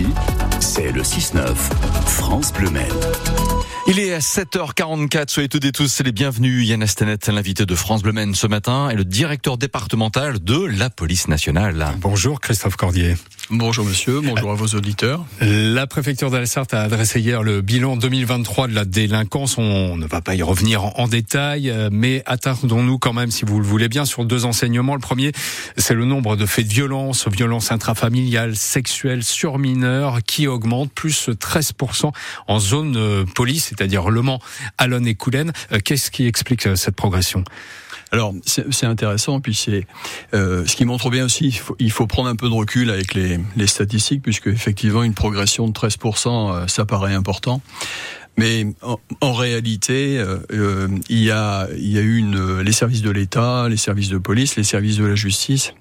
Ici, c'est le 6-9, France Bleu Maine. Il est à 7h44, soyez toutes et tous les bienvenus. Yann Astenet, l'invité de France Bleu Maine ce matin, est le directeur départemental de la police nationale. Bonjour Christophe Cordier. Bonjour monsieur, bonjour à vos auditeurs. La préfecture d'Alsart a adressé hier le bilan 2023 de la délinquance. On ne va pas y revenir en détail, euh, mais attardons-nous quand même, si vous le voulez bien, sur deux enseignements. Le premier, c'est le nombre de faits de violence, violence intrafamiliale, sexuelle sur mineurs, qui augmente, plus 13% en zone euh, police, c'est-à-dire Le Mans, Alonne et Coulennes. Euh, qu'est-ce qui explique cette progression? Alors c'est intéressant, puis c'est euh, ce qui montre bien aussi. Il faut, prendre un peu de recul avec les, statistiques, puisque effectivement une progression de 13%, euh, ça paraît important. Mais en, en réalité, euh, il, y a, il y a eu une, les services de l'État, les services de police, les services de la justice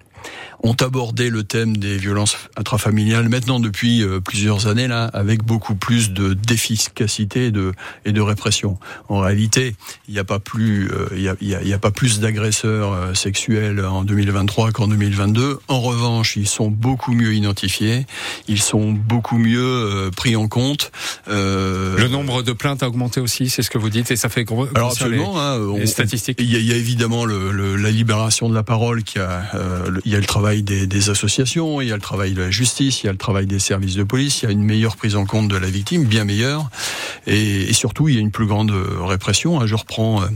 ont abordé le thème des violences intrafamiliales maintenant depuis euh, plusieurs années là, avec beaucoup plus de d'efficacité et de, et de répression. En réalité, il n'y a pas plus, euh, il y, a, il y, a, pas plus d'agresseurs euh, sexuels en 2023 qu'en 2022. En revanche, ils sont beaucoup mieux identifiés, ils sont beaucoup mieux pris en compte. le nombre de plaintes a augmenté aussi, c'est ce que vous dites, et ça fait gros. Alors absolument, les, hein, les statistiques. Il y, a, il y, a évidemment le, le, la libération de la parole qui a, il y a le travail des, des, associations, il y a le travail de la justice, il y a le travail des services de police, il y a une meilleure prise en compte de la victime, bien meilleure, et, et surtout il y a une plus grande répression. Je reprends euh, euh,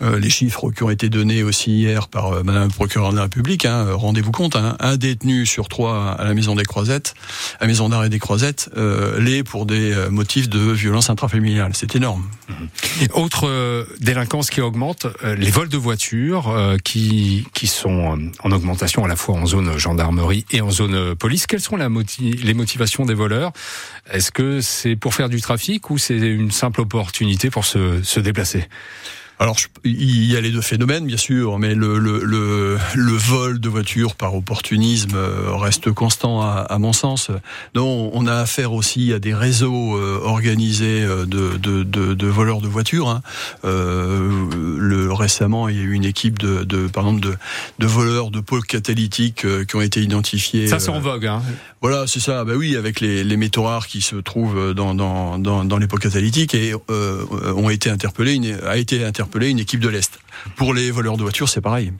les chiffres qui ont été donnés aussi hier par euh, Madame le procureur de la République. Hein, rendez-vous compte, hein, un détenu sur trois à la maison des Croisettes, à la maison d'arrêt des Croisettes, euh, l'est pour des euh, motifs de violence intrafamiliale. C'est énorme. Autre euh, délinquance qui augmente, les vols de voitures qui qui sont en augmentation à la fois en zone gendarmerie et en zone police. Quelles sont les motivations des voleurs? Est-ce que c'est pour faire du trafic ou c'est une simple opportunité pour se, se déplacer? Alors, il y a les deux phénomènes, bien sûr, mais le, le, le, le vol de voitures par opportunisme euh, reste constant à, à, mon sens. Donc, on a affaire aussi à des réseaux euh, organisés euh, de, de, de, de, voleurs de voitures. Hein. Euh, le, récemment, il y a eu une équipe de, de par exemple, de, de voleurs de pôles catalytiques qui ont été identifiés. Ça, c'est en vogue. Hein. Voilà, c'est ça. Bah oui, avec les, les métaux rares qui se trouvent dans, dans, dans, dans les pôles catalytiques et euh, ont été interpellés, une, a été interpellé une équipe de l'Est. Pour les voleurs de voitures, c'est pareil.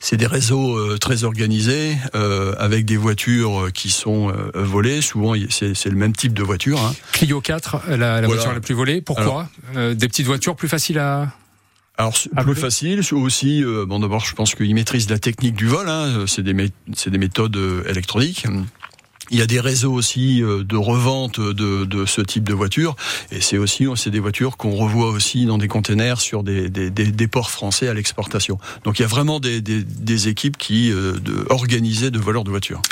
C'est des réseaux euh, très organisés, euh, avec des voitures euh, qui sont euh, volées. Souvent, c'est le même type de voiture. Hein. Clio 4, la, la voilà. voiture la plus volée. Pourquoi Alors, Des petites voitures plus faciles à... Alors ah, plus facile, aussi. Euh, bon d'abord, je pense qu'ils maîtrisent la technique du vol. Hein, c'est des, des méthodes électroniques. Il y a des réseaux aussi euh, de revente de, de ce type de voitures, et c'est aussi c'est des voitures qu'on revoit aussi dans des containers sur des, des, des, des ports français à l'exportation. Donc il y a vraiment des, des équipes qui euh, de, organisées de voleurs de voitures.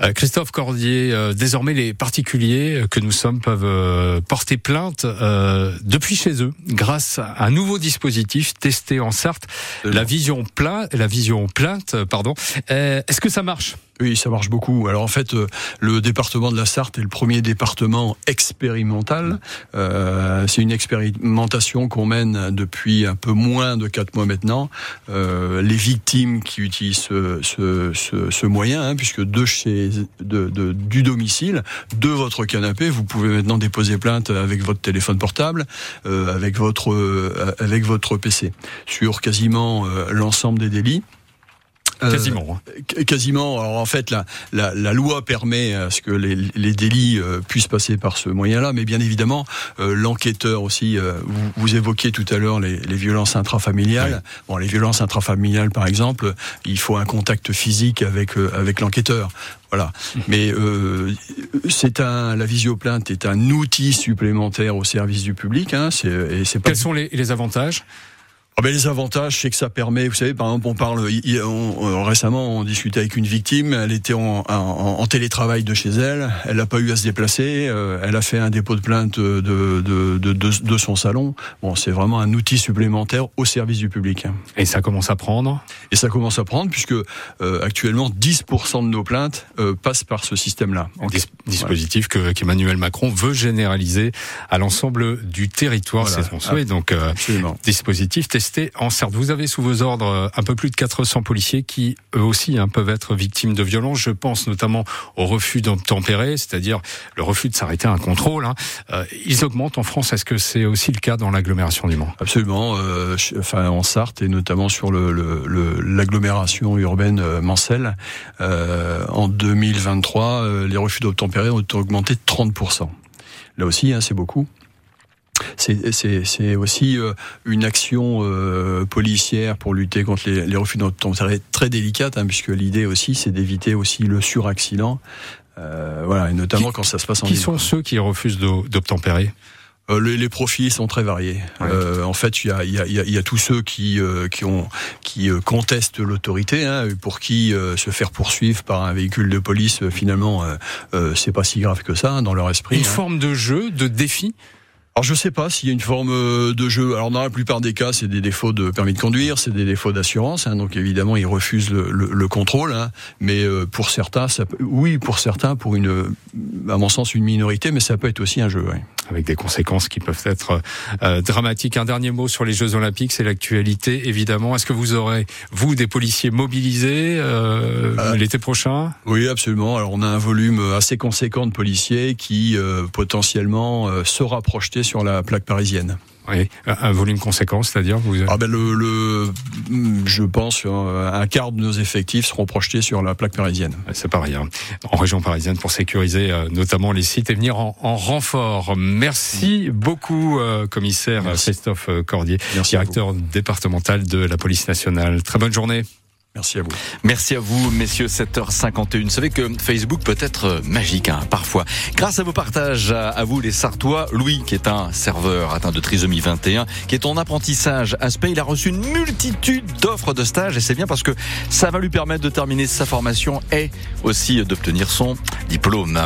Euh, Christophe Cordier, euh, désormais les particuliers que nous sommes peuvent euh, porter plainte euh, depuis chez eux grâce à un nouveau dispositif testé en Sarthe, la vision plainte, la vision plainte, pardon. Est-ce que ça marche? Oui, ça marche beaucoup. Alors en fait, euh, le département de la Sarthe est le premier département expérimental. Euh, c'est une expérimentation qu'on mène depuis un peu moins de quatre mois maintenant. Euh, les victimes qui utilisent ce, moyen, hein, puisque de chez, du domicile, de votre canapé, vous pouvez maintenant déposer plainte avec votre téléphone portable, avec votre avec votre PC sur quasiment l'ensemble des délits. Quasiment. Euh, quasiment. Alors en fait, la, la, la, loi permet à ce que les, les délits euh, puissent passer par ce moyen-là, mais bien évidemment, euh, l'enquêteur aussi. Euh, vous, vous, évoquiez tout à l'heure les, les, violences intrafamiliales. Oui. Bon, les violences intrafamiliales, par exemple, il faut un contact physique avec euh, avec l'enquêteur. Voilà. Mais euh, c'est un la visioplainte est un outil supplémentaire au service du public. Hein, et c'est pas Quels sont les, les avantages? Ah ben les avantages, c'est que ça permet, vous savez, par exemple, on parle, on, récemment, on discutait avec une victime, elle était en, en, en télétravail de chez elle, elle n'a pas eu à se déplacer, euh, elle a fait un dépôt de plainte de, de, de, son salon. Bon, c'est vraiment un outil supplémentaire au service du public. Et ça commence à prendre? Et ça commence à prendre, puisque euh, actuellement, 10% de nos plaintes euh, passent par ce système-là. Dis dispositif que qu'Emmanuel Macron veut généraliser à l'ensemble du territoire, voilà. c'est son souhait. Donc, euh, dispositif testé en Sarthe. Vous avez sous vos ordres un peu plus de 400 policiers qui, eux aussi, hein, peuvent être victimes de violences. Je pense notamment au refus d'obtempérer, c'est-à-dire le refus de s'arrêter à un contrôle. Hein. Euh, ils augmentent en France. Est-ce que c'est aussi le cas dans l'agglomération du Mans? Absolument. Euh, enfin, en Sarthe et notamment sur l'agglomération le, urbaine euh, Mancelle, euh, en 2023, euh, les refus d'obtempérer ont augmenté de 30%. Là aussi, hein, c'est beaucoup. C'est aussi euh, une action euh, policière pour lutter contre les, les refus d'obtempérer très délicate, hein, puisque l'idée aussi, c'est d'éviter aussi le suraccident. Euh, voilà, et notamment qui, quand ça se passe en Qui sont ceux qui refusent d'obtempérer? Euh, les, les, profils sont très variés. Ouais. Euh, en fait, il y a, y, a, y a, tous ceux qui, euh, qui, ont, qui euh, contestent l'autorité, hein, pour qui euh, se faire poursuivre par un véhicule de police, finalement, c'est pas si grave que ça hein, dans leur esprit. Une hein. forme de jeu, de défi? Alors je sais pas s'il y a une forme euh, de jeu. Alors dans la plupart des cas, c'est des défauts de permis de conduire, c'est des défauts d'assurance. Hein, donc évidemment, ils refusent le, le, le contrôle. Hein, mais euh, pour certains, ça oui, pour certains, pour une, à mon sens, une minorité, mais ça peut être aussi un jeu. Avec des conséquences qui peuvent être euh, dramatiques. Un dernier mot sur les Jeux Olympiques, c'est l'actualité évidemment. Est-ce que vous aurez vous des policiers mobilisés euh, l'été prochain? Oui, absolument. Alors on a un volume assez conséquent de policiers qui potentiellement sera projeté sur la plaque parisienne. Oui, un volume conséquent, c'est-à-dire vous... ah ben le, le, je pense, un quart de nos effectifs seront projetés sur la plaque parisienne. C'est pareil, hein. en région parisienne, pour sécuriser euh, notamment les sites et venir en, en renfort. Merci beaucoup, euh, commissaire Merci. Christophe Cordier, Merci directeur départemental de la police nationale. Très bonne journée. Merci à vous. Merci à vous, messieurs. 7h51. Vous savez que Facebook peut être magique, hein, parfois. Grâce à vos partages, à vous les Sartois, Louis, qui est un serveur atteint de trisomie 21, qui est en apprentissage à Spey, il a reçu une multitude d'offres de stage et c'est bien parce que ça va lui permettre de terminer sa formation et aussi d'obtenir son diplôme.